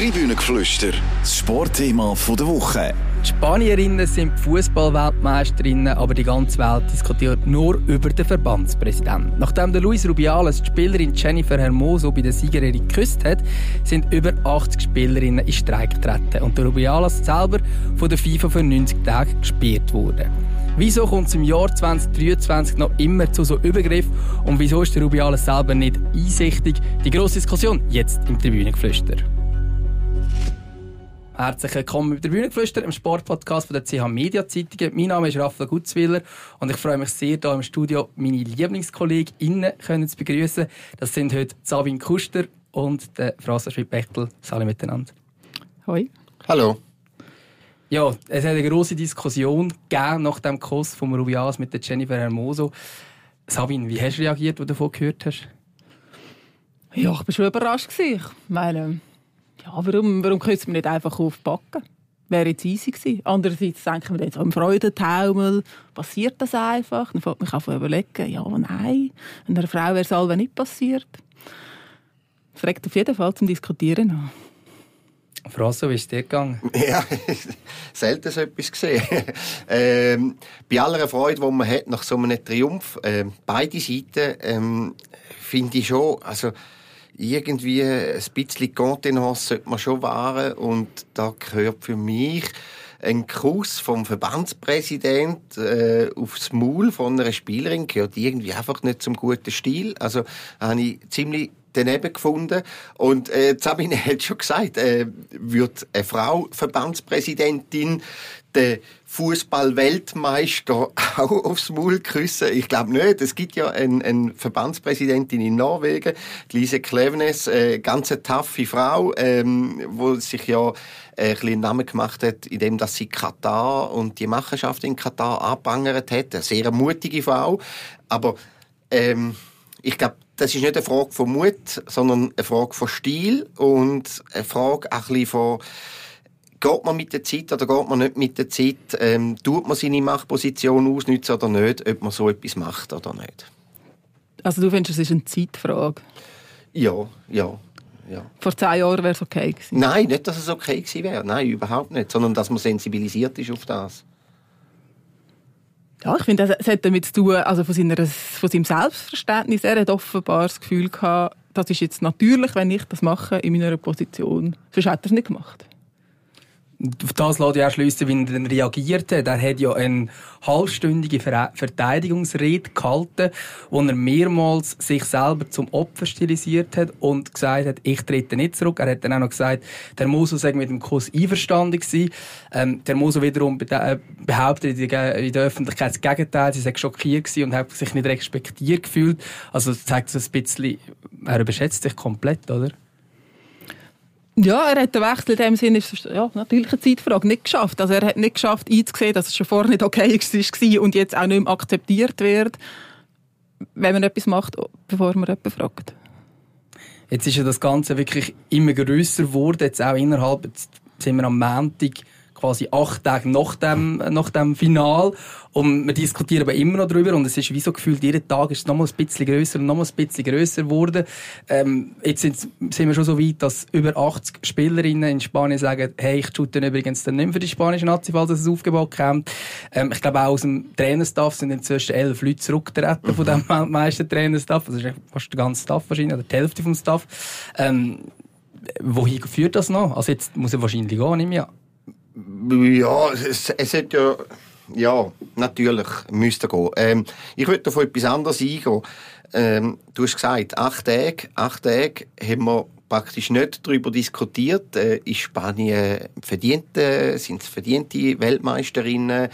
Tribünengeflüster, das Sportthema der Woche. Die Spanierinnen sind Fußballweltmeisterinnen, aber die ganze Welt diskutiert nur über den Verbandspräsidenten. Nachdem der Luis Rubiales die Spielerin Jennifer Hermoso bei der Siegerehrung geküsst hat, sind über 80 Spielerinnen in Streik getreten und der Rubiales selber von der FIFA für 90 Tage gesperrt worden. Wieso kommt es im Jahr 2023 noch immer zu so Übergriffen und wieso ist der Rubiales selber nicht einsichtig? Die grosse Diskussion jetzt im Tribünengeflüster. Herzlich willkommen mit der Bühnengeflüster, im Sportpodcast von der CH Media Zeitungen. Mein Name ist Raphael Gutzwiller und ich freue mich sehr, hier im Studio meine LieblingskollegInnen zu begrüßen. Das sind heute Sabine Kuster und der Franz Schmidt-Bechtel. Alle miteinander. Hoi. Hallo. Ja, es hat eine grosse Diskussion gegeben nach dem Kuss von Rubias mit der Jennifer Hermoso. Sabine, wie hast du reagiert, als du davon gehört hast? Ja, ich war schon überrascht. Ich meine, ja, warum, warum können wir nicht einfach aufpacken? Wäre jetzt easy gewesen. Andererseits denken wir jetzt am Freudentaumel, passiert das einfach? Dann fängt mich an zu überlegen, ja, nein. Einer Frau wäre es alle nicht passiert. Das regt auf jeden Fall zum Diskutieren an. Frasso, wie ist es dir gegangen? Ja, selten so etwas gesehen. ähm, bei aller Freude, die man hat nach so einem Triumph, äh, beide Seiten, ähm, finde ich schon, also irgendwie ein bisschen Contenance sollte man schon wahren und da gehört für mich ein Kuss vom Verbandspräsident äh, aufs Maul von einer Spielerin gehört irgendwie einfach nicht zum guten Stil. Also habe ich ziemlich daneben gefunden. Und äh, Sabine hat schon gesagt, äh, wird eine Frau Verbandspräsidentin den Fußball-Weltmeister auch aufs Maul küssen? Ich glaube nicht. Es gibt ja eine, eine Verbandspräsidentin in Norwegen, Lise Klevenes, äh, ganz taffe Frau, ähm, wo sich ja äh, ein bisschen Namen gemacht hat, indem dass sie Katar und die Machenschaft in Katar abangert hat. Eine sehr mutige Frau. Aber ähm, ich glaube, das ist nicht eine Frage von Mut, sondern eine Frage von Stil und eine Frage auch ein bisschen von geht man mit der Zeit oder geht man nicht mit der Zeit? Ähm, tut man seine Machtposition ausnutzen oder nicht? Ob man so etwas macht oder nicht? Also du findest, es ist eine Zeitfrage? Ja, ja. Ja. Vor zehn Jahren wäre es okay gewesen? Nein, nicht, dass es okay gewesen wäre. Nein, überhaupt nicht. Sondern, dass man sensibilisiert ist auf das. Ja, ich finde, es hat damit zu tun, also von, seiner, von seinem Selbstverständnis. Er hat offenbar das Gefühl gehabt, das ist jetzt natürlich, wenn ich das mache in meiner Position. Sonst hat er es nicht gemacht auf das lässt ja auch schliessen, wie er dann reagiert hat. Er hat ja eine halbstündige Verteidigungsrede gehalten, wo er mehrmals sich selber zum Opfer stilisiert hat und gesagt hat, ich trete nicht zurück. Er hat dann auch noch gesagt, der Moso sei mit dem Kurs einverstanden gewesen. Ähm, der Moso wiederum äh, behauptet in der Öffentlichkeit das Gegenteil. Sie sei schockiert gewesen und hat sich nicht respektiert gefühlt. Also das zeigt so ein bisschen, er überschätzt sich komplett, oder? Ja, er hat den Wechsel in dem Sinne, ist ja, natürlich eine Zeitfrage, nicht geschafft. Also er hat nicht geschafft einzusehen, dass es schon vorher nicht okay war und jetzt auch nicht mehr akzeptiert wird, wenn man etwas macht, bevor man jemanden fragt. Jetzt ist ja das Ganze wirklich immer grösser geworden, jetzt auch innerhalb, jetzt sind wir am Montag, quasi acht Tage nach dem, nach dem Final. Und wir diskutieren aber immer noch darüber. Und es ist wie so gefühlt, jeden Tag ist es nochmal ein bisschen grösser und nochmal ein bisschen grösser geworden. Ähm, jetzt sind, sind wir schon so weit, dass über 80 Spielerinnen in Spanien sagen, hey, ich shoote übrigens dann nicht mehr für die spanische Nazi, falls es aufgebaut kommt. Ähm, ich glaube auch aus dem Trainerstaff sind inzwischen elf Leute zurückgetreten mhm. von dem meisten Trainerstaff. Also ist fast der ganze Staff wahrscheinlich, oder die Hälfte vom Staff. Ähm, wohin führt das noch? Also jetzt muss er wahrscheinlich gehen, nicht mehr. Ja, es, es hat ja... Ja, natürlich müsste gehen. Ähm, ich würde auf etwas anderes eingehen. Ähm, du hast gesagt, acht Tage, acht Tage haben wir praktisch nicht darüber diskutiert. Äh, ist Spanien verdiente, sind es verdiente Weltmeisterinnen?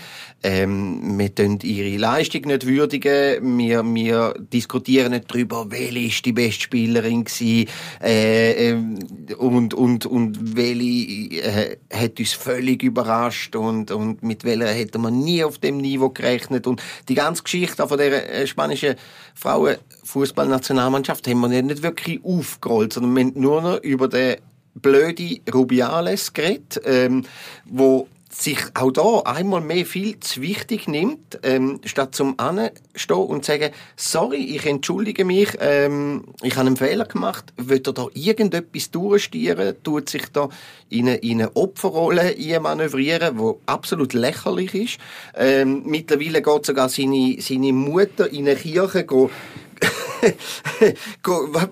Ähm, wir tun ihre Leistung nicht würdigen. Wir, wir diskutieren nicht darüber, welche ist die beste Spielerin gewesen, äh, äh, und, und, und welche äh, hat uns völlig überrascht und, und mit welcher hätte man nie auf dem Niveau gerechnet. Und die ganze Geschichte von der äh, spanischen Frauenfußballnationalmannschaft haben wir nicht wirklich aufgerollt, sondern wir haben nur noch über den blöden Rubiales geredet, ähm, wo sich auch da einmal mehr viel zu wichtig nimmt, ähm, statt zum anstehen und sagen, sorry, ich entschuldige mich, ähm, ich habe einen Fehler gemacht, wird er da irgendetwas durchstieren, tut sich da in eine, in eine Opferrolle manövrieren, wo absolut lächerlich ist. Ähm, mittlerweile geht sogar seine, seine Mutter in eine Kirche go,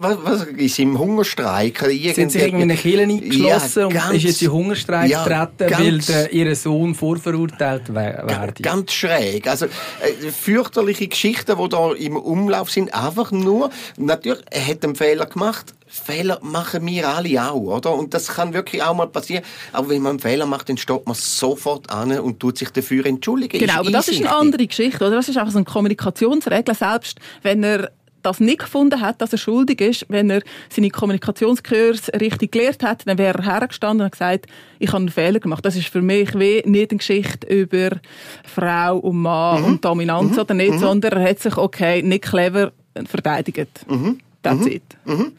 was, was ist im Hungerstreik? Sind sie irgendwie in eine Kirche eingeschlossen ja, ganz, und ist jetzt in Hungerstreik ja, getreten, weil der, ihr Sohn vorverurteilt werde? Ganz schräg. Also, äh, fürchterliche Geschichten, die da im Umlauf sind, einfach nur, natürlich, er hat einen Fehler gemacht, Fehler machen wir alle auch, oder? Und das kann wirklich auch mal passieren. Aber wenn man einen Fehler macht, dann steht man sofort an und tut sich dafür entschuldigen. Genau, aber das ist eine andere Geschichte, oder? Das ist einfach so eine Kommunikationsregel. Selbst wenn er das nicht gefunden hat, dass er schuldig ist, wenn er seine Kommunikationskurs richtig gelehrt hat, dann wäre er hergestanden und gesagt, ich habe einen Fehler gemacht. Das ist für mich wie nicht eine Geschichte über Frau und Mann mhm. und Dominanz mhm. oder nicht, mhm. sondern er hat sich, okay, nicht clever verteidigt. Mhm. That's mhm. it. Mhm.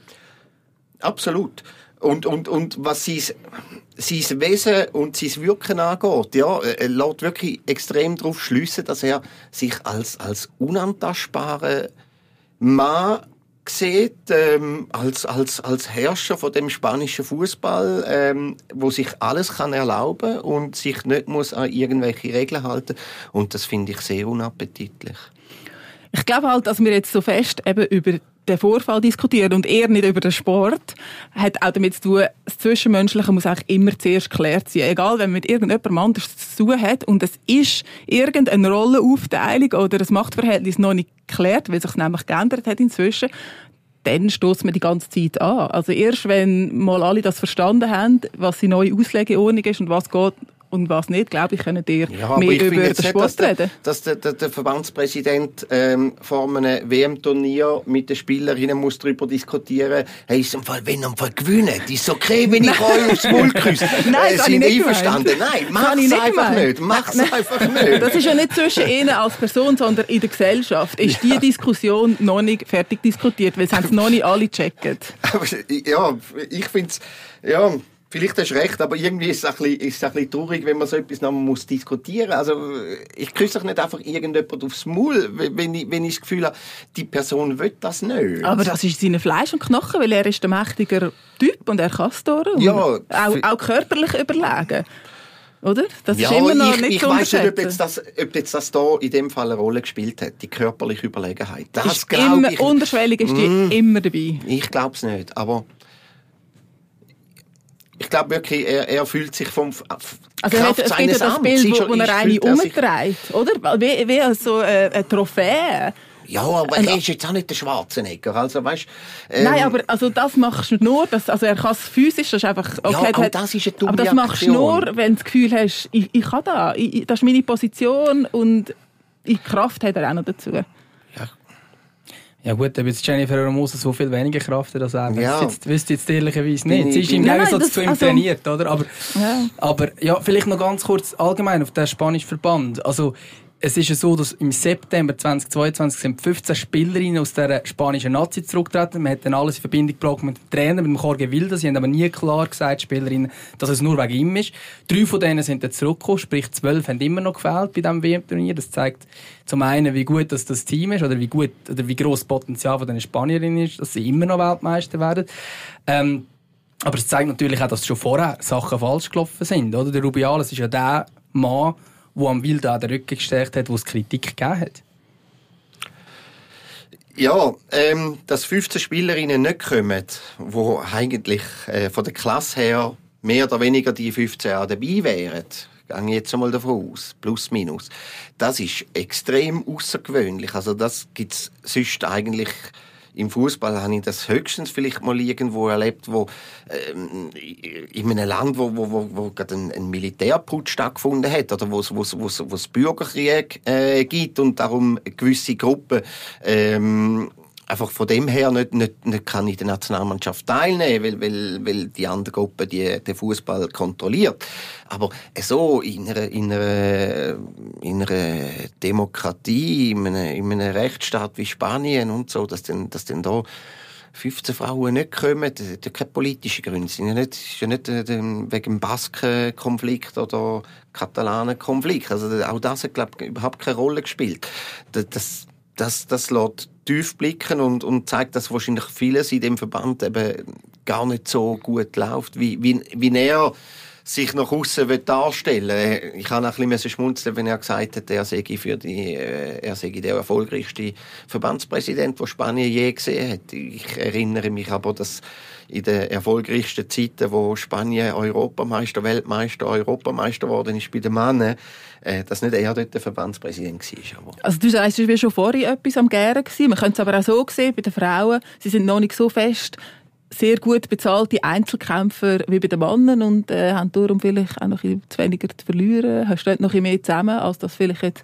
Absolut. Und, und, und was sein, sein Wesen und sein Wirken angeht, ja, er lässt wirklich extrem darauf schliessen, dass er sich als, als unantastbare Mann sieht ähm, als, als, als Herrscher von dem spanischen Fußball, ähm, wo sich alles kann erlauben und sich nicht muss an irgendwelche Regeln halten und das finde ich sehr unappetitlich. Ich glaube halt, dass wir jetzt so fest eben über den Vorfall diskutieren und eher nicht über den Sport, hat auch damit zu tun, das Zwischenmenschliche muss eigentlich immer zuerst geklärt sein. Egal, wenn man mit irgendjemandem anders zu tun hat und es ist irgendeine Rollenaufteilung oder das Machtverhältnis noch nicht geklärt, weil sich nämlich geändert hat inzwischen, dann stößt man die ganze Zeit an. Also erst wenn mal alle das verstanden haben, was die neue Auslegeordnung ist und was geht und was nicht, glaube ich, können dir ja, mehr über den Sport nicht, reden. Dass der, der, der Verbandspräsident ähm, vor einem WM-Turnier mit den Spielerinnen muss darüber diskutieren, hey, ist im Fall, wenn er Fall gewinnen, ist okay, wenn ich euch aufs Maul küsse. Nein, äh, sind einverstanden? Nein, mach es einfach nicht. Mach es einfach nicht. Das ist ja nicht zwischen Ihnen als Person, sondern in der Gesellschaft. Ist ja. die Diskussion noch nicht fertig diskutiert, weil es haben noch nicht alle gecheckt. ja, ich finde es, ja, Vielleicht hast du recht, aber irgendwie ist es ein bisschen, ist es ein bisschen traurig, wenn man so etwas noch muss diskutieren muss. Also, ich küsse doch nicht einfach irgendjemand aufs Maul, wenn ich, wenn ich das Gefühl habe, die Person will das nicht. Aber das ist seine Fleisch und Knochen, weil er ist der mächtige Typ und er kann es Ja. Auch, auch körperlich überlegen. Oder? Das ja, ist immer noch ich, nicht ich weiß nicht, ob jetzt, das, ob jetzt das da in dem Fall eine Rolle gespielt hat, die körperliche Überlegenheit. Das immer, ich, unterschwellig ist die mm, immer dabei. Ich glaube es nicht, aber ich glaube wirklich, er, er fühlt sich vom also Kraft es gibt ja das Bild, wo, wo er eine umdreht, oder? Wie, wie so äh, eine Trophäe. Ja, aber er ist jetzt auch nicht der Schwarzenegger, also weißt, ähm, Nein, aber also das machst du nur, dass, also er kann es physisch, das ist einfach, okay, ja, hat, das ist eine dumme Aber das machst du nur, wenn du das Gefühl hast, ich, ich kann da, ich, das ist meine Position und die Kraft hat er auch noch dazu. Ja gut, ob jetzt Jennifer Hermoso so viel weniger Kraft hat als er, ja. jetzt, wüsste jetzt ehrlicherweise nicht. Sie ist im Gegensatz zu ihm also, trainiert, oder? Aber ja. aber ja, vielleicht noch ganz kurz allgemein auf den spanischen Verband. Also es ist ja so, dass im September 2022 sind 15 Spielerinnen aus der spanischen Nazi zurückgetreten. Man hat dann alles in Verbindung gebracht mit dem Trainer, mit dem Jorge Wilder. Sie haben aber nie klar gesagt, Spielerinnen, dass es nur wegen ihm ist. Drei von denen sind dann zurückgekommen, sprich zwölf haben immer noch gefehlt bei diesem WM-Turnier. Das zeigt zum einen, wie gut das, das Team ist oder wie gut oder wie groß das Potenzial von den Spanierinnen ist, dass sie immer noch Weltmeister werden. Ähm, aber es zeigt natürlich auch, dass schon vorher Sachen falsch gelaufen sind. Oder? Der Rubiales ist ja der Mann, wo am Wild an den Rücken gestärkt hat, wo es Kritik gegeben hat? Ja, ähm, dass 15 Spielerinnen nicht kommen, wo eigentlich äh, von der Klasse her mehr oder weniger die 15 auch dabei wären, gehe jetzt einmal davon aus, plus minus. Das ist extrem außergewöhnlich. Also das gibt's sonst eigentlich im Fußball habe ich das höchstens vielleicht mal irgendwo erlebt, wo ähm, in einem Land, wo, wo, wo, wo gerade ein, ein Militärputsch stattgefunden hat oder wo es wo, wo, wo es Bürgerkrieg äh, gibt und darum gewisse Gruppen ähm, einfach von dem her nicht, nicht, nicht kann in der Nationalmannschaft teilnehmen, weil, weil, weil die andere Gruppe die, den Fußball kontrolliert. Aber so in einer, in einer, in einer Demokratie, in einem, in einem Rechtsstaat wie Spanien und so, dass denn, dass denn da 15 Frauen nicht kommen, das hat ja keine politischen Gründe. Es ist ja nicht, ist ja nicht äh, wegen dem Baskenkonflikt oder Katalanen-Konflikt. Also auch das hat, glaube ich, überhaupt keine Rolle gespielt. Das, das, das, lässt tief blicken und, und zeigt, dass wahrscheinlich vieles in dem Verband eben gar nicht so gut läuft, wie, wie, wie er sich nach außen darstellen Ich habe auch ein bisschen schmunzeln, wenn er gesagt hat, er sei für die, äh, er sei der erfolgreichste Verbandspräsident, den Spanien je gesehen hat. Ich erinnere mich aber, dass in den erfolgreichsten Zeiten, wo Spanien Europameister, Weltmeister, Europameister geworden ist bei den Männern, dass nicht er dort der Verbandspräsident war. Aber also du sagst, du warst schon vorher etwas am Gären. Man könnte es aber auch so sehen, bei den Frauen, sie sind noch nicht so fest sehr gut bezahlte Einzelkämpfer wie bei den Männern und äh, haben darum vielleicht auch noch ein bisschen weniger zu verlieren. Hast du dort noch ein mehr zusammen, als das vielleicht jetzt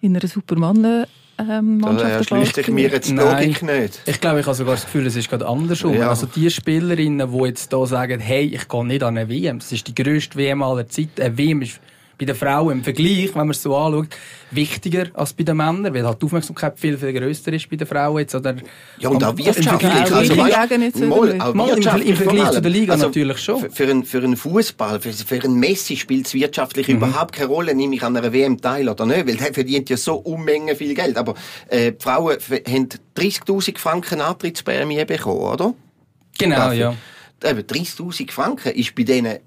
in einer Supermannen ähm, Mannschaft Da ich mir jetzt Logik nicht. Ich glaube, ich habe sogar das Gefühl, es ist gerade andersrum. Ja. Also die Spielerinnen, die jetzt hier sagen, hey, ich gehe nicht an eine WM, das ist die grösste WM aller Zeiten. Eine WM ist bei den Frauen im Vergleich, wenn man es so anschaut, wichtiger als bei den Männern, weil halt die Aufmerksamkeit viel, viel grösser ist bei den Frauen jetzt. Oder ja, und auch wirtschaftlich. Also, also, so mal, auch mal im, Vergleich zu der Liga also, natürlich schon. Für, einen, für einen Fußball, für, für einen Messi spielt es wirtschaftlich mhm. überhaupt keine Rolle, nehme ich an einer WM teil oder nicht, weil der verdient ja so Unmengen viel Geld. Aber äh, die Frauen haben 30'000 Franken Antrittsprämie bekommen, oder? Genau, ja. 30'000 Franken ist bei denen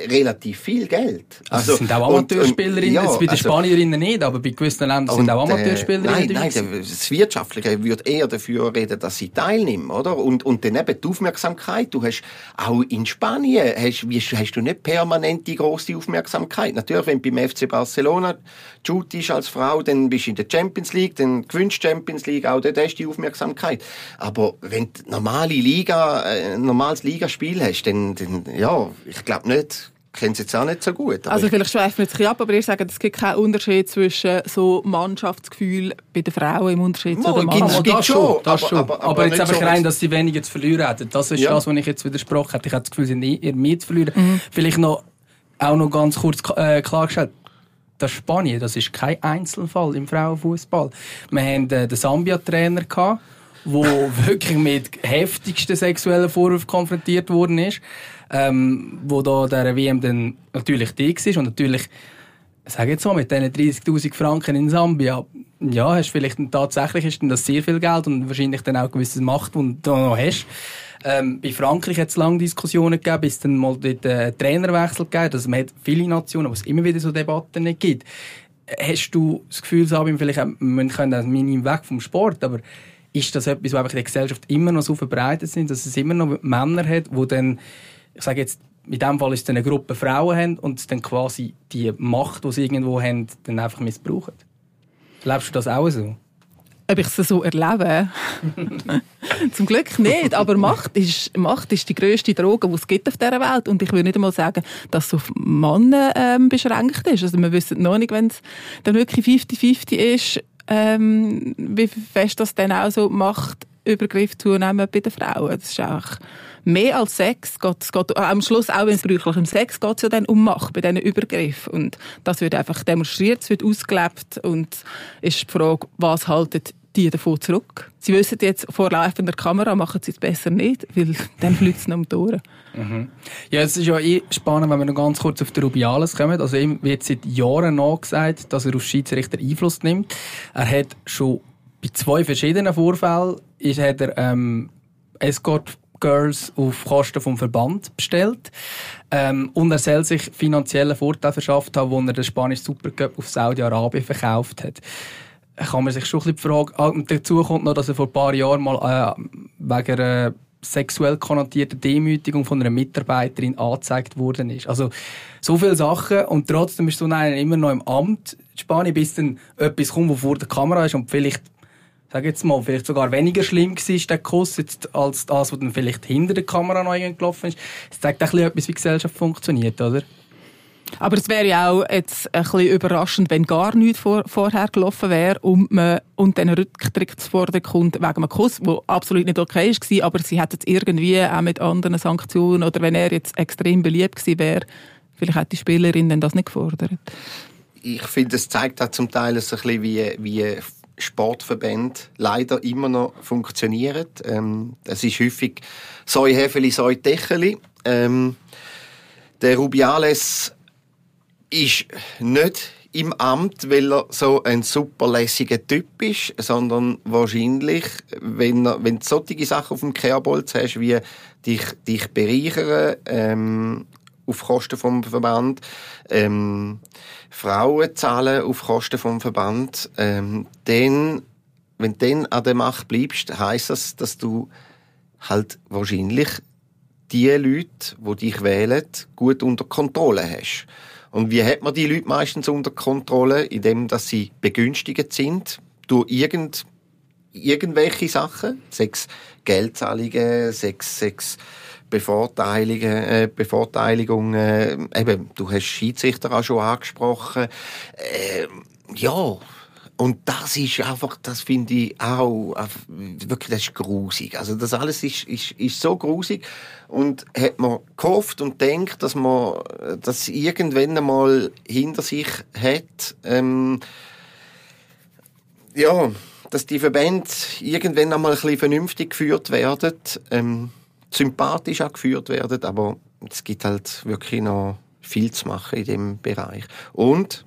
relativ viel Geld. Also, das sind auch Amateurspielerinnen, ja, bei den also, Spanierinnen nicht, aber bei gewissen Ländern sind auch äh, Amateurspielerinnen. Äh, nein, nein, das Wirtschaftliche würde eher dafür reden, dass sie teilnehmen, oder? Und, und dann eben die Aufmerksamkeit. Du hast auch in Spanien, hast, hast du nicht permanent die grosse Aufmerksamkeit. Natürlich, wenn du beim FC Barcelona shootest als Frau, dann bist du in der Champions League, dann gewinnst du Champions League, auch dort hast du die Aufmerksamkeit. Aber wenn du normale Liga, ein äh, normales Ligaspiel hast, dann, dann ja, ich glaube nicht, kenne es jetzt auch nicht so gut. Also vielleicht schweifen wir jetzt ein ab, aber ihr sagt, es gibt keinen Unterschied zwischen so Mannschaftsgefühl bei den Frauen im Unterschied Mal, zu den Männern. Das, das schon, das aber, schon. Aber, aber, aber jetzt einfach so rein, dass sie weniger zu verlieren hätten. Das ist ja. das, was ich jetzt widersprochen habe. Ich habe das Gefühl, sie haben eher mehr zu verlieren. Mhm. Vielleicht noch, auch noch ganz kurz äh, klargestellt. Das Spanien, das ist kein Einzelfall im Frauenfußball. Wir hatten äh, den Sambia-Trainer der wirklich mit heftigsten sexuellen Vorwürfen konfrontiert worden ist ähm, wo da der WM dann natürlich die war und natürlich sage jetzt mal, mit diesen 30'000 Franken in Sambia, ja, hast vielleicht tatsächlich ist das sehr viel Geld und wahrscheinlich dann auch gewisse Macht, die du noch hast. Ähm, bei Frankreich hat es lange Diskussionen gegeben, bis dann mal dort äh, Trainerwechsel gegeben Also man hat viele Nationen, wo es immer wieder so Debatten nicht gibt. Hast du das Gefühl, Sabine, vielleicht wir können minim weg vom Sport, aber ist das etwas, was einfach in der Gesellschaft immer noch so verbreitet sind, dass es immer noch Männer hat, die dann ich sage jetzt, in dem Fall ist es eine Gruppe Frauen haben und dann quasi die Macht, die sie irgendwo haben, dann einfach missbrauchen. Lebst du das auch so? Ob ich es so erlebe? Zum Glück nicht. Aber Macht ist, Macht ist die grösste Droge, die es gibt auf dieser Welt. Und ich würde nicht einmal sagen, dass es auf Männer ähm, beschränkt ist. Also wir wissen noch nicht, wenn es dann wirklich 50-50 ist, ähm, wie fest das dann auch so Machtübergriff zunehmen bei den Frauen. Das ist auch mehr als Sex geht geht, am Schluss auch wenn es bräuchlich im Sex geht es ja dann um Macht bei diesen Übergriffen und das wird einfach demonstriert, es wird ausgelebt und ist die Frage, was haltet die davon zurück. Sie wissen jetzt, vor laufender Kamera machen sie es besser nicht, weil dann fliegt es noch um die Ohren. Mhm. Ja, es ist ja eh spannend, wenn wir noch ganz kurz auf den Rubiales kommen. Also ihm wird seit Jahren nachgesagt, dass er auf Schiedsrichter Einfluss nimmt. Er hat schon bei zwei verschiedenen Vorfällen ist, hat er ähm, Escort Girls auf Kosten vom Verband bestellt. Ähm, und er soll sich finanziellen Vorteil verschafft haben, als er den spanischen Supercup auf Saudi-Arabien verkauft hat. Kann man sich schon ein bisschen fragen. Ah, dazu kommt noch, dass er vor ein paar Jahren mal äh, wegen einer sexuell konnotierten Demütigung von einer Mitarbeiterin angezeigt worden ist. Also so viele Sachen und trotzdem ist so einer immer noch im Amt in Spanien, bis dann etwas kommt, wo vor der Kamera ist und vielleicht sage jetzt mal, vielleicht sogar weniger schlimm war, der Kuss, jetzt, als das, was dann vielleicht hinter der Kamera noch gelaufen ist. Es zeigt ein bisschen etwas, wie Gesellschaft funktioniert, oder? Aber es wäre ja auch jetzt ein bisschen überraschend, wenn gar nichts vor, vorher gelaufen wäre und, man, und dann Rücktrittsfordern kommt wegen einem Kuss, der absolut nicht okay war, aber sie hätten es irgendwie auch mit anderen Sanktionen oder wenn er jetzt extrem beliebt gewesen wäre, vielleicht hätte die Spielerin dann das nicht gefordert. Ich finde, es zeigt auch zum Teil so ein bisschen, wie, wie Sportverbänden leider immer noch funktionieren. Ähm, das ist häufig «Soi Hefeli, Soi Techeli». Ähm, der Rubiales ist nicht im Amt, weil er so ein superlässiger Typ ist, sondern wahrscheinlich, wenn, er, wenn du solche Sachen auf dem Kehrbolz hast, wie dich, dich bereichern, ähm, auf Kosten vom Verband, ähm, Frauen zahlen auf Kosten vom Verband, ähm, dann, wenn du dann an der Macht bleibst, heisst das, dass du halt wahrscheinlich die Leute, die dich wählen, gut unter Kontrolle hast. Und wie hat man die Leute meistens unter Kontrolle? Indem, dass sie begünstigt sind durch irgend, irgendwelche Sachen, sechs Geldzahlungen, sechs, sechs Bevorteilungen, äh, Bevorteiligungen, eben, du hast Schiedsrichter auch schon angesprochen, äh, ja, und das ist einfach, das finde ich auch, wirklich, das ist grusig. Also das alles ist, ist, ist so grusig. Und hat man gehofft und denkt, dass man das irgendwann einmal hinter sich hat, ähm, ja, dass die Verbände irgendwann einmal ein bisschen vernünftig geführt werden, ähm, sympathisch auch geführt werden, aber es gibt halt wirklich noch viel zu machen in dem Bereich. Und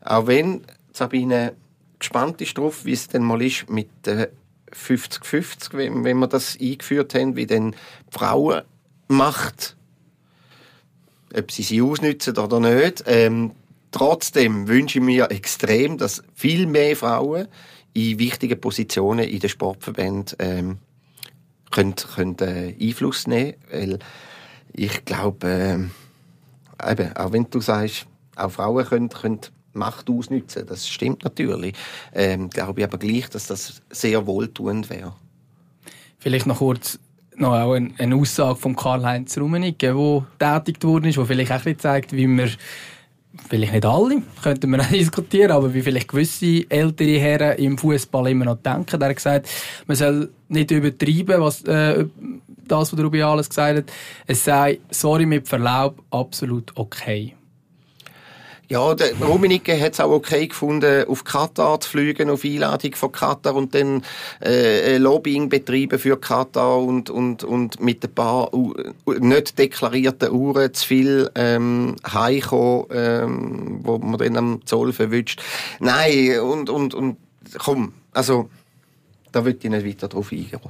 auch wenn Sabine gespannt ist darauf, wie es denn mal ist mit der 50-50, wenn, wenn wir das eingeführt haben, wie denn die Frauen macht, ob sie sie ausnützen oder nicht. Ähm, trotzdem wünsche ich mir extrem, dass viel mehr Frauen in wichtigen Positionen in den Sportverbänden ähm, können, können äh, Einfluss nehmen, weil ich glaube, äh, eben, auch wenn du sagst, auch Frauen können, können Macht ausnützen. Das stimmt natürlich. Ähm, glaube ich aber gleich, dass das sehr wohltuend wäre. Vielleicht noch kurz noch auch eine, eine Aussage von Karl-Heinz Rummenigge, die tätig worden ist, die vielleicht auch ein zeigt, wie wir vielleicht nicht alle, könnten wir auch diskutieren, aber wie vielleicht gewisse ältere Herren im Fußball immer noch denken. Er hat gesagt, man soll nicht übertreiben, was äh, das, was Rubiales gesagt hat. Es sei, sorry mit Verlaub, absolut okay. Ja, der Rummenigge hat es auch okay gefunden, auf Katar zu fliegen, auf Einladung von Katar und dann äh, Lobbying betreiben für Katar und, und, und mit ein paar uh, nicht deklarierten Uhren zu viel ähm, heimkommen, ähm, wo man dann am Zoll verwünscht. Nein, und, und, und komm, also da würde ich nicht weiter drauf eingehen.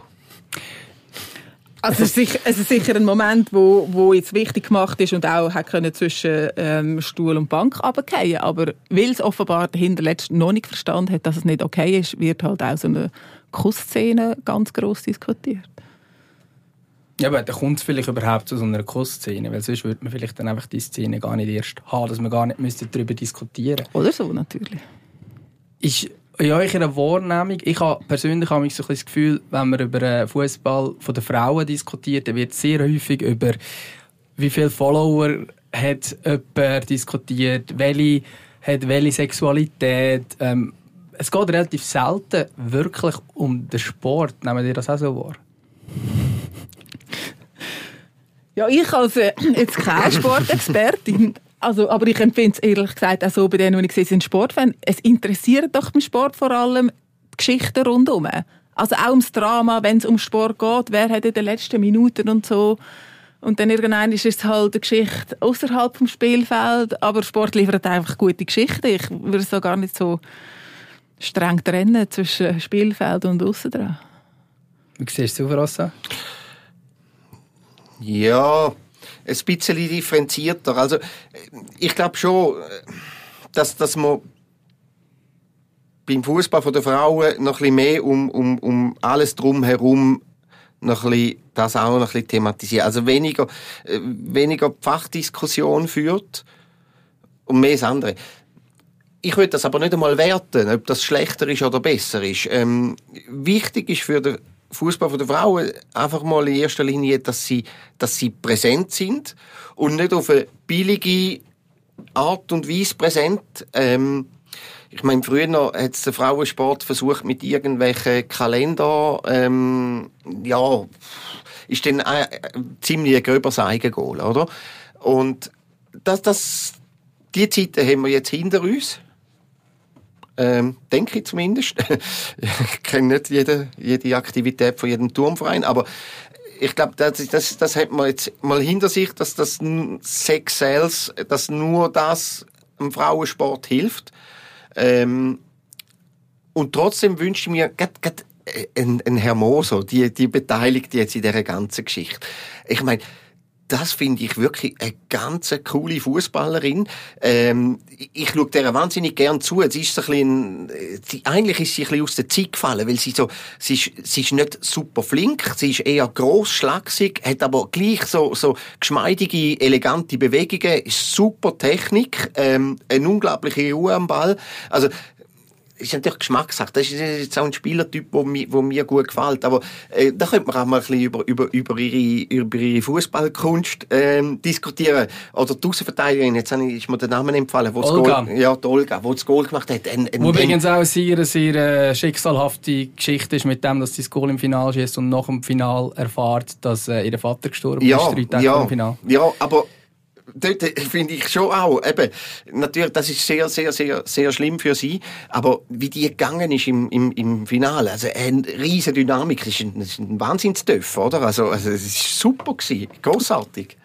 Also es ist sicher, es ist sicher ein Moment, wo, wo jetzt wichtig gemacht ist und auch hat können zwischen ähm, Stuhl und Bank runterfallen. Aber weil es offenbar dahinter letzt noch nicht verstanden hat, dass es nicht okay ist, wird halt auch so eine Kussszene ganz gross diskutiert. Ja, aber dann kommt es vielleicht überhaupt zu so einer Kussszene, weil sonst würde man vielleicht dann einfach die Szene gar nicht erst haben, dass man gar nicht müsste darüber diskutieren Oder so, natürlich. Ist in eurer Wahrnehmung, ich habe persönlich habe ich so das Gefühl, wenn man über den Fußball der Frauen diskutiert, dann wird sehr häufig über wie viele Follower hat jemand diskutiert, welche hat welche Sexualität. Ähm, es geht relativ selten wirklich um den Sport. Nehmen ihr das auch so wahr? Ja, ich als äh, jetzt keine Sportexpertin, also, aber ich empfinde es ehrlich gesagt auch so bei denen, die ich sehe, sind Sportfans. Es interessiert doch beim Sport vor allem die Geschichten rundherum. Also auch ums Drama, wenn es um Sport geht, wer hat in den letzten Minuten und so. Und dann irgendwann ist es halt eine Geschichte außerhalb vom Spielfeld, aber Sport liefert einfach gute Geschichten. Ich würde es so gar nicht so streng trennen zwischen Spielfeld und außen dran. Wie siehst du, Rossa? Ja, ein bisschen differenzierter. Also, ich glaube schon, dass, dass man beim Fußball der Frauen noch ein bisschen mehr um, um, um alles drumherum noch ein bisschen, das auch noch ein bisschen. Also weniger, äh, weniger Fachdiskussion führt und mehr das andere. Ich würde das aber nicht einmal werten, ob das schlechter ist oder besser ist. Ähm, wichtig ist für den Fußball der Frauen einfach mal in erster Linie, dass sie, dass sie präsent sind und nicht auf eine billige Art und Weise präsent. Ähm, ich meine, früher noch hat der Frauensport versucht mit irgendwelchen Kalender, ähm, ja, ist dann äh, ziemlich ein gröberes Eigengoal, oder? Und das, das, die Zeiten haben wir jetzt hinter uns. Ähm, denke ich zumindest. ich kenne nicht jede, jede Aktivität von jedem Turmverein, aber ich glaube, das, das, das hat man jetzt mal hinter sich, dass das Sex Sales, dass nur das im Frauensport hilft. Ähm, und trotzdem wünsche ich mir grad, grad ein, ein Hermoso, die, die beteiligt jetzt in dieser ganzen Geschichte. Ich meine, das finde ich wirklich eine ganz coole Fußballerin. Ähm, ich, schaue der wahnsinnig gern zu. Sie ist so ein bisschen, sie, eigentlich ist sie ein bisschen aus der Zeit gefallen, weil sie so, sie ist, sie ist nicht super flink, sie ist eher gross, schlagsig, hat aber gleich so, so geschmeidige, elegante Bewegungen, super Technik, ähm, eine unglaubliche Ruhe am Ball. Also, ist natürlich Geschmackssache. Das ist jetzt auch ein Spielertyp, der mir, wo mir gut gefällt. Aber äh, da könnte man auch mal ein bisschen über, über, über ihre, über ihre Fußballkunst ähm, diskutieren. Oder die Außenverteidigerin, jetzt ist mir der Name empfallen, wo Olga. das Goal, ja, die Olga, wo das Goal gemacht hat. Ein, ein, Wo übrigens auch eine sehr, sehr äh, schicksalhafte Geschichte ist mit dem, dass sie das Goal im Finale schießt und nach dem Finale erfahrt, dass äh, ihr Vater gestorben ja, ist, drei Tage ja, vor dem Finale. Ja, aber dort finde ich schon auch, eben, natürlich, das ist sehr, sehr, sehr, sehr schlimm für sie, aber wie die gegangen ist im, im, im Finale, also eine riesige Dynamik, das ist ein, das ein Wahnsinnstöff, oder? Also, also, es ist super gewesen, grossartig.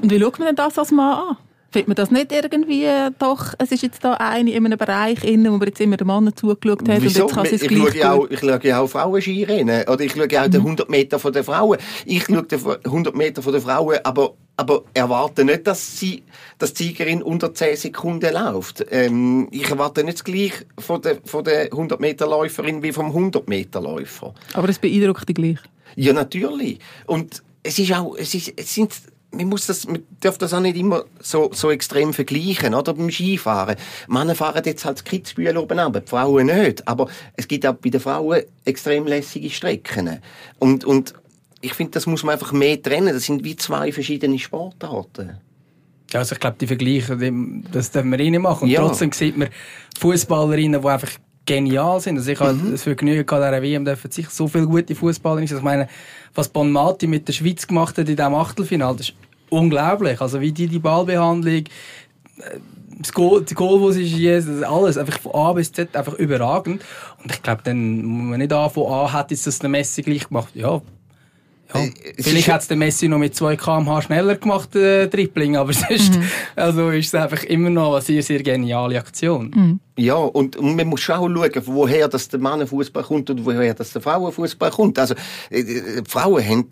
Und wie schaut man denn das als Mann an? Findet man das nicht irgendwie, doch, es ist jetzt da eine in einem Bereich, innen, wo man jetzt immer den Mann zugeschaut hat Wieso? und jetzt kann es ich schaue auch, ich schaue ja auch Frauenskirennen. Oder ich schaue auch den 100 Meter von der Frauen. Ich schaue den 100 Meter von der Frauen, aber, aber erwarte nicht, dass sie, dass die Siegerin unter 10 Sekunden läuft. Ähm, ich erwarte nicht das Gleiche von der, von der 100 Meter Läuferin wie vom 100 Meter Läufer. Aber es beeindruckt dich gleich. Ja, natürlich. Und es ist auch, es ist, es sind, man muss das, man darf das auch nicht immer so, so extrem vergleichen, oder? Beim Skifahren. Männer fahren jetzt halt Kitzbühel oben runter, die Frauen nicht. Aber es gibt auch bei den Frauen extrem lässige Strecken. Und, und ich finde, das muss man einfach mehr trennen. Das sind wie zwei verschiedene Sportarten. Ja, also ich glaube, die Vergleiche, das dürfen wir eh nicht machen. Und Ja. trotzdem sieht man Fußballerinnen, die einfach genial sind. Also ich habe Mhm. das Vergnügen gehabt, an dieser WM dürfen sich so viele gute Fußballerinnen sein. Also ich meine, was Bonmati mit der Schweiz gemacht hat in diesem Achtelfinale, das ist unglaublich. Also wie die die Ballbehandlung, äh, das Goal, die Goal, sie schießt, das alles, einfach von A bis Z, einfach überragend. Und ich glaube, dann muss man nicht anfangen, A hat jetzt das der Messi gleich gemacht. Ja, ja. Äh, Vielleicht ist- hat es der Messi noch mit 2 km/h schneller gemacht, äh, Tripling, aber sonst, also ist es einfach immer noch eine sehr, sehr geniale Aktion. Ja, und, und man muss schon auch schauen, woher das der Mannenfußball kommt und woher das der Frauenfußball kommt. Also, äh, äh, die Frauen haben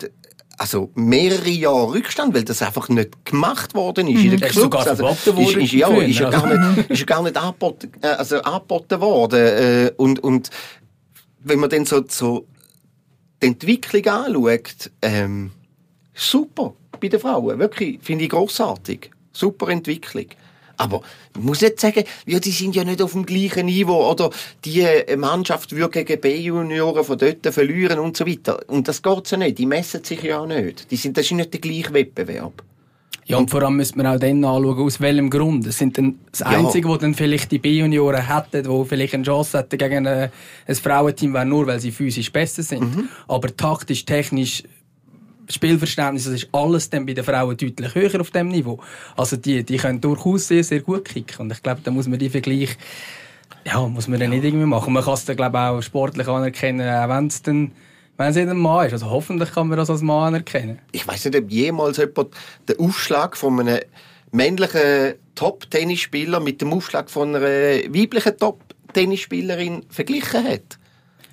also mehrere Jahre Rückstand, weil das einfach nicht gemacht worden ist. In den ist Clubs. sogar also, verboten worden ist, ist, ja, früher, ist ja also. gar nicht, ist ja gar nicht angeboten, äh, also angeboten worden. Äh, und, und wenn man dann so, so die Entwicklung anschaut, ähm, super bei den Frauen. Wirklich, finde ich grossartig. Super Entwicklung. Aber ich muss nicht sagen, ja, die sind ja nicht auf dem gleichen Niveau oder die äh, Mannschaft würde gegen B-Junioren von dort verlieren und so weiter. Und das geht ja nicht. Die messen sich ja auch nicht. Die sind, das ist nicht der gleiche Wettbewerb. Ja, und vor allem müsste man auch dann anschauen, aus welchem Grund. Das sind dann das Ja. Einzige, wo dann vielleicht die B-Junioren hätten, wo vielleicht eine Chance hätten gegen ein, ein Frauenteam, wäre nur, weil sie physisch besser sind. Mhm. Aber taktisch, technisch, Spielverständnis, das ist alles dann bei den Frauen deutlich höher auf dem Niveau. Also die, die können durchaus sehr, sehr gut kicken. Und ich glaube, da muss man die Vergleich, ja, muss man dann nicht irgendwie machen. Man kann es dann, glaube ich, auch sportlich anerkennen, auch wenn es dann, wenn es ein Mann ist. Also hoffentlich kann man das als Mann anerkennen. Ich weiß nicht, ob jemals jemand den Aufschlag von einem männlichen Top-Tennisspieler mit dem Aufschlag von einer weiblichen Top-Tennisspielerin verglichen hat.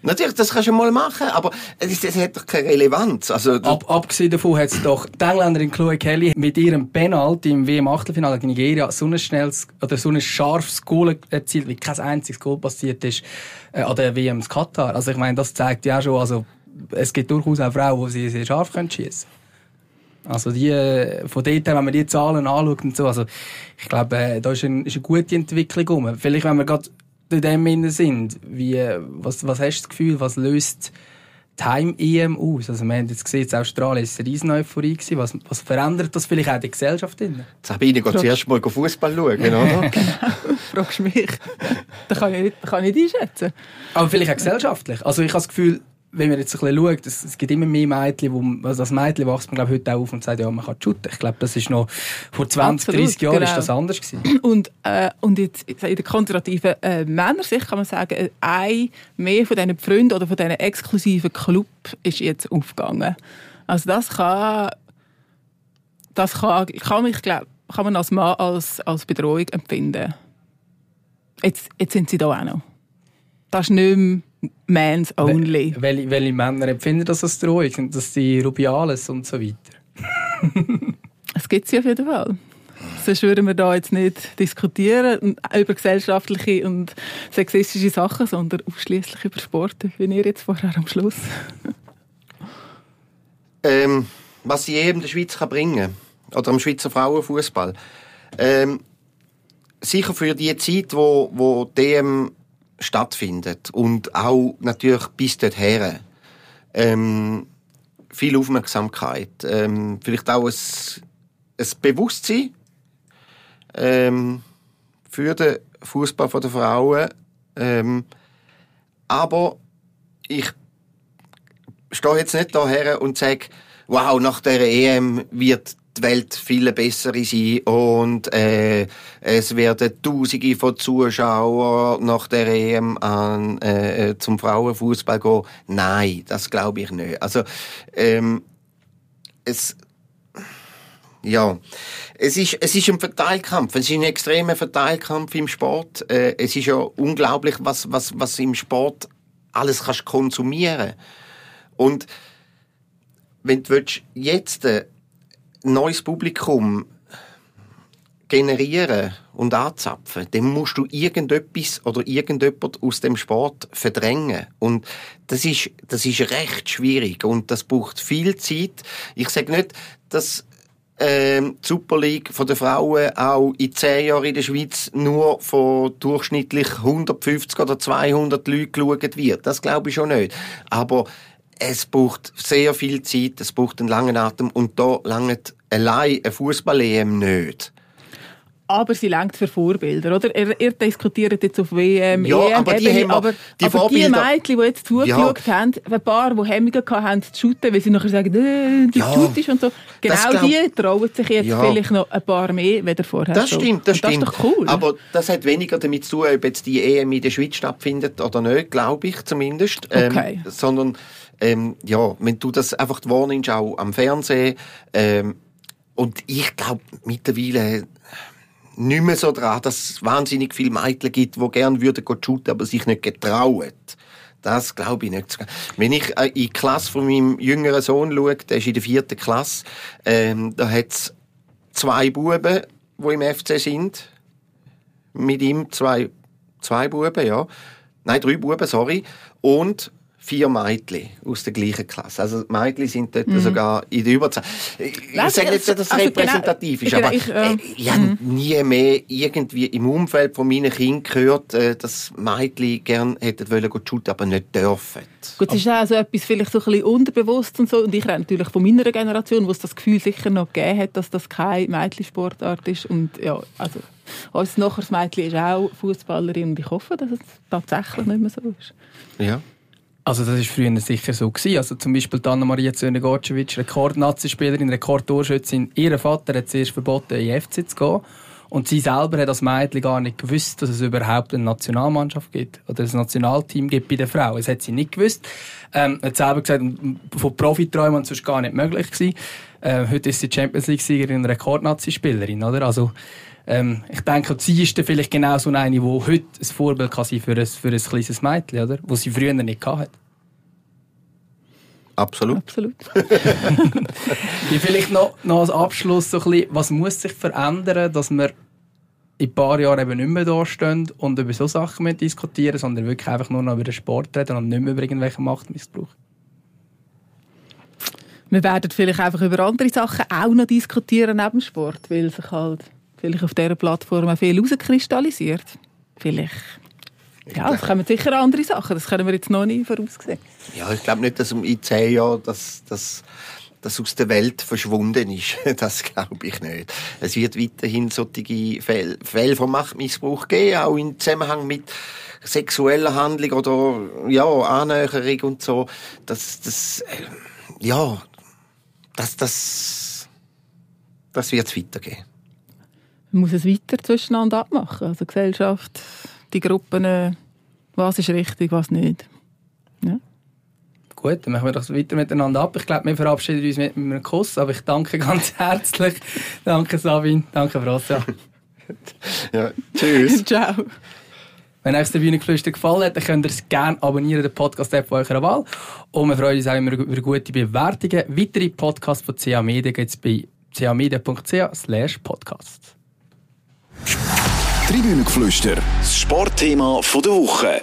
Natürlich, das kannst du mal machen, aber das, das hat doch keine Relevanz. Also, Ab, abgesehen davon hat es doch die Engländerin Chloe Kelly mit ihrem Penalty im WM-Achtelfinale gegen Nigeria so ein schnelles oder so ein scharfes Goal erzielt, wie kein einziges Goal passiert ist äh, an der WM in Katar. Also ich meine, das zeigt ja auch schon, also es gibt durchaus auch Frauen, die sehr, sehr scharf können schießen. Also die, äh, von dort her, wenn man die Zahlen anschaut und so, also ich glaube, äh, da ist, ein, ist eine gute Entwicklung rum. Vielleicht, wenn wir gerade in dem Innen sind, wie, äh, was, was hast du das Gefühl, was löst Heim-EM aus? Also wir haben jetzt gesehen, in Australien war eine riesen Euphorie. gewesen. Was, was verändert das vielleicht auch die Gesellschaft? Drin? Sabine geht zuerst mal Fußball schauen, oder? Fragst du mich? das kann ich nicht, kann ich nicht einschätzen. Aber vielleicht auch gesellschaftlich. Also ich habe das Gefühl, wenn man jetzt ein bisschen schaut, es, es gibt immer mehr Mädchen, wo, also als Mädchen wächst man glaube heute auch auf und sagt, ja, man kann shooten. Ich glaube, das ist noch, vor 20, Absolut, 30 Jahren genau. ist das anders gewesen. Und, äh, und jetzt in der konservativen äh, Männersicht kann man sagen, ein mehr von diesen Freunden oder von diesen exklusiven Club ist jetzt aufgegangen. Also das kann, das kann, kann, ich glaub, kann man als Mann als, als Bedrohung empfinden. Jetzt, jetzt sind sie da auch noch. Das ist nicht mehr Mans only. Welche, welche Männer empfinden das als Drohung? Sind das die Rubiales und so weiter? Es gibt sie auf jeden Fall. Sonst würden wir da jetzt nicht diskutieren über gesellschaftliche und sexistische Sachen, sondern ausschließlich über Sport, wie ihr jetzt vorher am Schluss. ähm, was sie jedem der Schweiz kann bringen oder am Schweizer Frauenfußball. Ähm, sicher für die Zeit, wo, wo DM stattfindet und auch natürlich bis dorthin. Ähm, viel Aufmerksamkeit, ähm, vielleicht auch ein, ein Bewusstsein ähm, für den Fußball der Frauen. Ähm, aber ich stehe jetzt nicht daher und sage, wow, nach der EM wird die Welt viel besser sein und äh, es werden Tausende von Zuschauern nach der EM an, äh, zum Frauenfußball gehen. Nein, das glaube ich nicht. Also ähm, es ja, es ist, es ist ein Verteilkampf. Es ist ein extremer Verteilkampf im Sport. Äh, es ist ja unglaublich, was, was, was im Sport alles kannst konsumieren. Und wenn du willst, jetzt ein neues Publikum generieren und anzapfen, dann musst du irgendetwas oder irgendjemand aus dem Sport verdrängen. Und das ist, das ist recht schwierig und das braucht viel Zeit. Ich sage nicht, dass ähm, die Super League von den Frauen auch in zehn Jahren in der Schweiz nur von durchschnittlich 150 oder 200 Leuten geschaut wird. Das glaube ich schon nicht. Aber es braucht sehr viel Zeit, es braucht einen langen Atem und da langt allein ein Fußball-EM nicht. Aber sie lenkt für Vorbilder, oder? Ihr, ihr diskutiert jetzt auf WM, Ja, EM, aber die Ebene, haben wir- aber, die aber die Mädchen, die jetzt zugeschaut haben, ein paar, die Hemmungen hatten zu shooten, weil sie nachher sagen, äh, du Ja, shootest und so. Genau glaub- die trauen sich jetzt Ja. vielleicht noch ein paar mehr, wie vorher. Das stimmt, das und das stimmt. ist doch cool. Aber das hat weniger damit zu tun, ob jetzt die EM in der Schweiz stattfindet oder nicht, glaube ich zumindest. Okay. Ähm, sondern, ähm, ja, wenn du das einfach wahrnimmst, auch am Fernsehen. Ähm, und ich glaube mittlerweile nicht mehr so dran, dass es wahnsinnig viele Mädchen gibt, die gerne würden gehen shooten, aber sich nicht getrauen. Das glaube ich nicht. Wenn ich äh, in die Klasse von meinem jüngeren Sohn schaue, der ist in der vierten Klasse, ähm, da hat es zwei Buben, die im FC sind. Mit ihm zwei, zwei Buben, ja. Nein, drei Buben, sorry. Und vier Mädchen aus der gleichen Klasse. Also Mädchen sind dort sogar in der Überzahl. Ich sage nicht, dass das also genau- repräsentativ ist, genau, aber ich, äh, äh, ich habe nie mehr irgendwie im Umfeld von meinen Kindern gehört, äh, dass Mädchen gerne hätten wollen shooten, aber nicht dürfen. Gut, es ist auch so etwas vielleicht so ein bisschen unterbewusst und so. Und ich rede natürlich von meiner Generation, wo es das Gefühl sicher noch gegeben hat, dass das keine Mädchensportart ist. Und ja, also, unser nachher Mädchen ist auch Fußballerin und ich hoffe, dass es tatsächlich nicht mehr so ist. Ja. Also das war früher sicher so. Gewesen. Also zum Beispiel die Anna-Maria Zöne-Gorcevic, Rekord-Nazi-Spielerin, Rekordtorschützin. Ihr Vater hat zuerst verboten, in die FC zu gehen. Und sie selber hat als Mädchen gar nicht gewusst, dass es überhaupt eine Nationalmannschaft gibt oder ein Nationalteam gibt bei den Frauen. Das hat sie nicht gewusst. Ähm, hat selber gesagt, von Profiträumen sonst gar nicht möglich gewesen. Äh, heute ist sie Champions League-Siegerin und Rekord-Nazi-Spielerin, oder? Also, ähm, ich denke, sie ist dann vielleicht genau so eine, die heute ein Vorbild kann sein für ein, für ein kleines Mädchen, oder? Was sie früher nicht hatte. Absolut. Absolut. Vielleicht noch, noch als Abschluss so ein bisschen, was muss sich verändern, dass wir in ein paar Jahren eben nicht mehr da stehen und über so Sachen mehr diskutieren, sondern wirklich einfach nur noch über den Sport reden und nicht mehr über irgendwelchen Machtmissbrauch. Wir werden vielleicht einfach über andere Sachen auch noch diskutieren neben dem Sport, weil sich halt vielleicht auf dieser Plattform auch viel herauskristallisiert. Vielleicht. Ja, es kommen sicher andere Sachen. Das können wir jetzt noch nicht voraussehen. Ja, ich glaube nicht, dass in zehn Jahren das, das das aus der Welt verschwunden ist. Das glaube ich nicht. Es wird weiterhin solche Fälle, Fälle von Machtmissbrauch geben, auch im Zusammenhang mit sexueller Handlung oder ja Annäherung und so. Das, das, äh, ja, das, das, das wird es weitergehen. Man muss es weiter zwischeneinander abmachen. Also Gesellschaft, die Gruppen, äh, was ist richtig, was nicht. Ja. Gut, dann machen wir das weiter miteinander ab. Ich glaube, wir verabschieden uns mit einem Kuss, aber ich danke ganz herzlich. danke Sabine, danke Frosja. ja, tschüss. Ciao. Wenn euch der Bühnengeflüster gefallen hat, dann könnt ihr es gerne abonnieren, den Podcast-App eurer Wahl. Und wir freuen uns auch immer über gute Bewertungen. Weitere Podcasts von CA Media gibt es bei camedia.ch podcast. Tribünengeflüster, das Sportthema der Woche.